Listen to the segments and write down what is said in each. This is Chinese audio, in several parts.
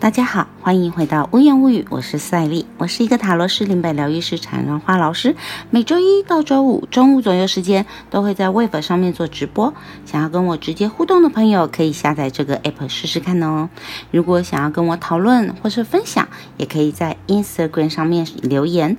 大家好，欢迎回到无言无语，我是赛丽，我是一个塔罗师、灵摆疗愈师、缠绕花老师。每周一到周五中午左右时间，都会在 Web 上面做直播。想要跟我直接互动的朋友，可以下载这个 App 试试看哦。如果想要跟我讨论或是分享，也可以在 Instagram 上面留言。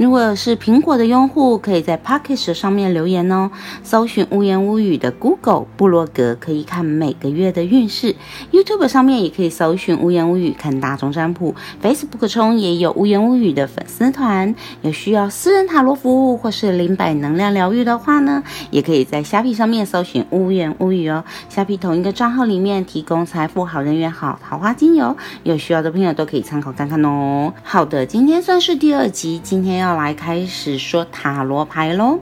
如果是苹果的用户，可以在 Pocket 上面留言哦。搜寻无言无语的 Google 部落格，可以看每个月的运势。YouTube 上面也可以搜寻无言无语看大众占卜。Facebook 中也有无言无语的粉丝团。有需要私人塔罗服务或是灵摆能量疗愈的话呢，也可以在虾皮上面搜寻无言无语哦。虾皮同一个账号里面提供财富好人缘好桃花精油，有需要的朋友都可以参考看看哦。好的，今天算是第二集，今天要。要来开始说塔罗牌喽。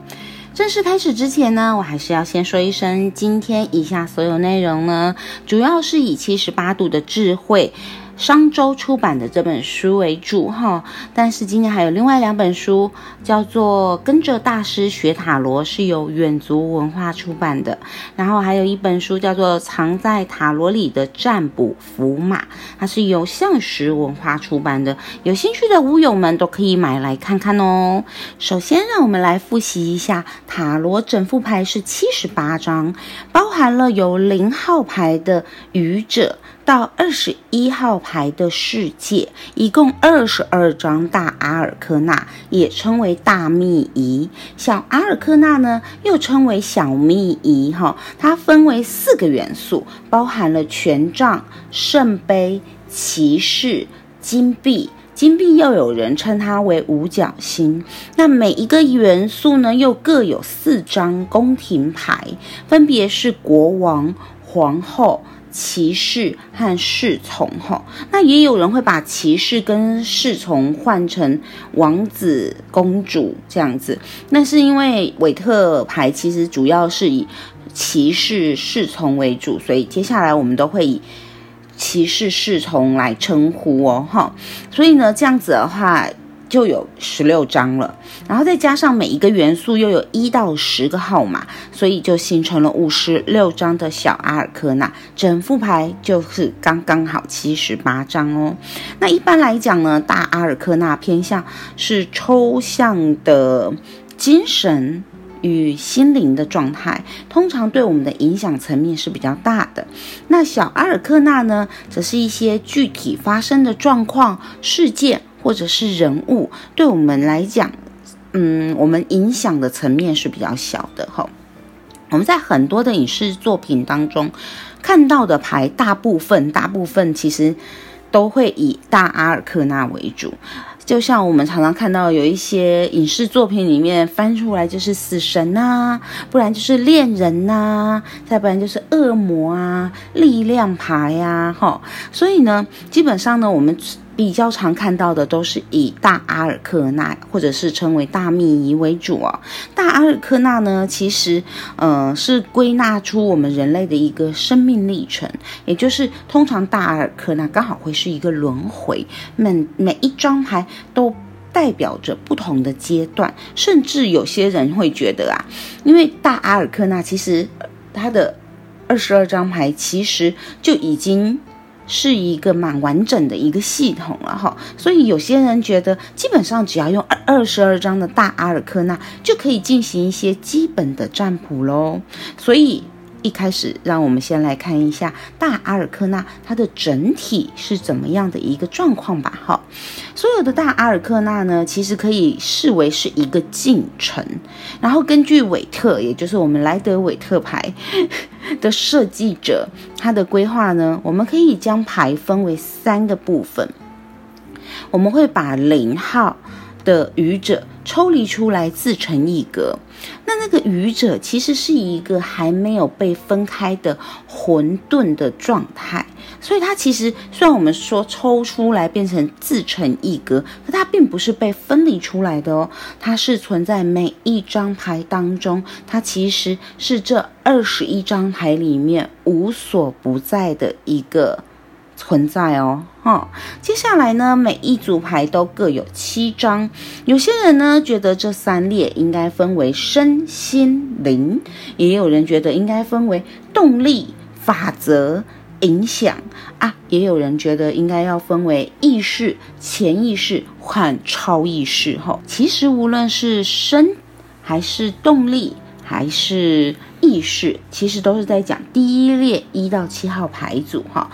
正式开始之前呢，我还是要先说一声，今天以下所有内容呢，主要是以七十八度的智慧。商周出版的这本书为主哈，但是今年还有另外两本书，叫做《跟着大师学塔罗》，是由远足文化出版的。然后还有一本书叫做《藏在塔罗里的占卜符码》，它是由象石文化出版的。有兴趣的屋友们都可以买来看看哦。首先，让我们来复习一下塔罗整副牌是七十八张，包含了有零号牌的愚者。到二十一号牌的世界，一共二十二张大阿尔科纳，也称为大秘仪。小阿尔科纳呢，又称为小秘仪。哈，它分为四个元素，包含了权杖、圣杯、骑士、金币。金币又有人称它为五角星。那每一个元素呢，又各有四张宫廷牌，分别是国王、皇后。骑士和侍从，哈，那也有人会把骑士跟侍从换成王子、公主这样子。那是因为韦特牌其实主要是以骑士、侍从为主，所以接下来我们都会以骑士、侍从来称呼哦，哈。所以呢，这样子的话。就有十六张了，然后再加上每一个元素又有一到十个号码，所以就形成了五十六张的小阿尔科纳，整副牌就是刚刚好七十八张哦。那一般来讲呢，大阿尔科纳偏向是抽象的精神与心灵的状态，通常对我们的影响层面是比较大的。那小阿尔克纳呢，则是一些具体发生的状况事件。或者是人物，对我们来讲，嗯，我们影响的层面是比较小的哈。我们在很多的影视作品当中看到的牌，大部分大部分其实都会以大阿尔克纳为主。就像我们常常看到有一些影视作品里面翻出来就是死神呐，不然就是恋人呐，再不然就是恶魔啊，力量牌呀，哈。所以呢，基本上呢，我们。比较常看到的都是以大阿尔克纳或者是称为大秘仪为主哦。大阿尔克纳呢，其实呃是归纳出我们人类的一个生命历程，也就是通常大阿尔克纳刚好会是一个轮回，每每一张牌都代表着不同的阶段，甚至有些人会觉得啊，因为大阿尔克纳其实它的二十二张牌其实就已经。是一个蛮完整的一个系统了哈，所以有些人觉得基本上只要用二二十二张的大阿尔克纳就可以进行一些基本的占卜喽，所以。一开始，让我们先来看一下大阿尔克纳它的整体是怎么样的一个状况吧。哈，所有的大阿尔克纳呢，其实可以视为是一个进程。然后根据韦特，也就是我们莱德韦特牌的设计者，他的规划呢，我们可以将牌分为三个部分。我们会把零号。的愚者抽离出来自成一格，那那个愚者其实是一个还没有被分开的混沌的状态，所以它其实虽然我们说抽出来变成自成一格，可它并不是被分离出来的哦，它是存在每一张牌当中，它其实是这二十一张牌里面无所不在的一个。存在哦，哈。接下来呢，每一组牌都各有七张。有些人呢觉得这三列应该分为身心灵，也有人觉得应该分为动力、法则、影响啊。也有人觉得应该要分为意识、潜意识和超意识。哈，其实无论是身还是动力还是意识，其实都是在讲第一列一到七号牌组。哈，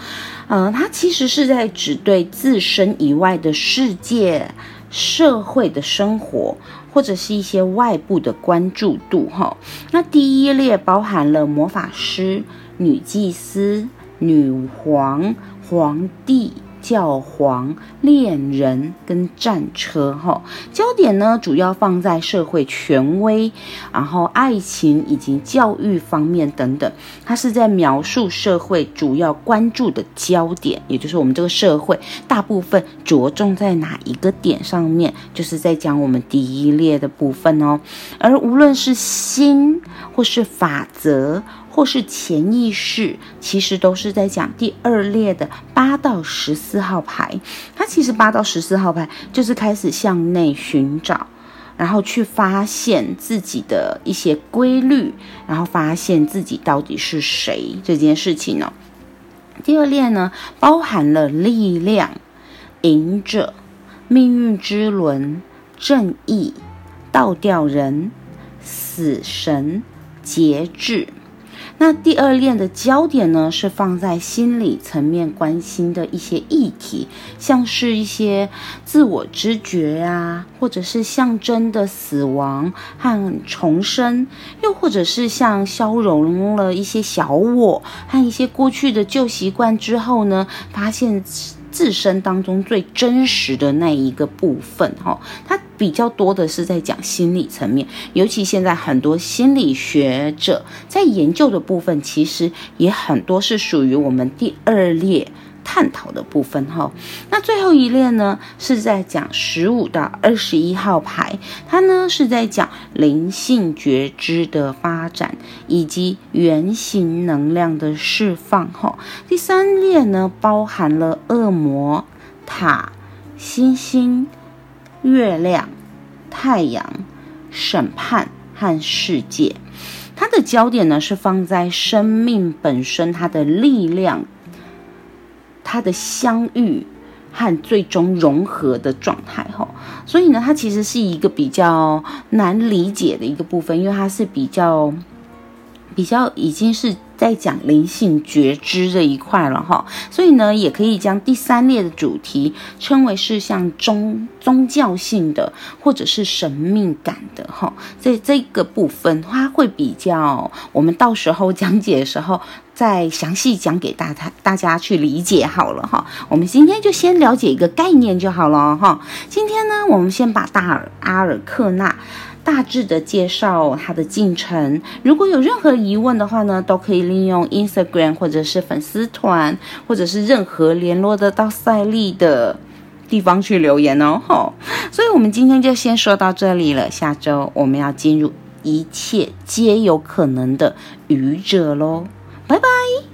嗯，它其实是在指对自身以外的世界。社会的生活，或者是一些外部的关注度，哈。那第一列包含了魔法师、女祭司、女皇、皇帝。教皇、恋人跟战车，哈，焦点呢主要放在社会权威，然后爱情以及教育方面等等。它是在描述社会主要关注的焦点，也就是我们这个社会大部分着重在哪一个点上面，就是在讲我们第一列的部分哦。而无论是心或是法则。或是潜意识，其实都是在讲第二列的八到十四号牌。它其实八到十四号牌就是开始向内寻找，然后去发现自己的一些规律，然后发现自己到底是谁这件事情呢？第二列呢，包含了力量、隐者、命运之轮、正义、倒吊人、死神、节制。那第二链的焦点呢，是放在心理层面关心的一些议题，像是一些自我知觉呀，或者是象征的死亡和重生，又或者是像消融了一些小我和一些过去的旧习惯之后呢，发现。自身当中最真实的那一个部分，哈，它比较多的是在讲心理层面，尤其现在很多心理学者在研究的部分，其实也很多是属于我们第二列。探讨的部分哈，那最后一列呢是在讲十五到二十一号牌，它呢是在讲灵性觉知的发展以及圆形能量的释放哈。第三列呢包含了恶魔、塔、星星、月亮、太阳、审判和世界，它的焦点呢是放在生命本身它的力量。它的相遇和最终融合的状态，哈，所以呢，它其实是一个比较难理解的一个部分，因为它是比较比较已经是。在讲灵性觉知这一块了哈，所以呢，也可以将第三列的主题称为是像宗宗教性的或者是神秘感的哈。在这个部分，它会比较，我们到时候讲解的时候再详细讲给大家大家去理解好了哈。我们今天就先了解一个概念就好了哈。今天呢，我们先把大尔阿尔克纳。大致的介绍它的进程，如果有任何疑问的话呢，都可以利用 Instagram 或者是粉丝团，或者是任何联络得到赛利的地方去留言哦。吼，所以我们今天就先说到这里了，下周我们要进入一切皆有可能的愚者喽，拜拜。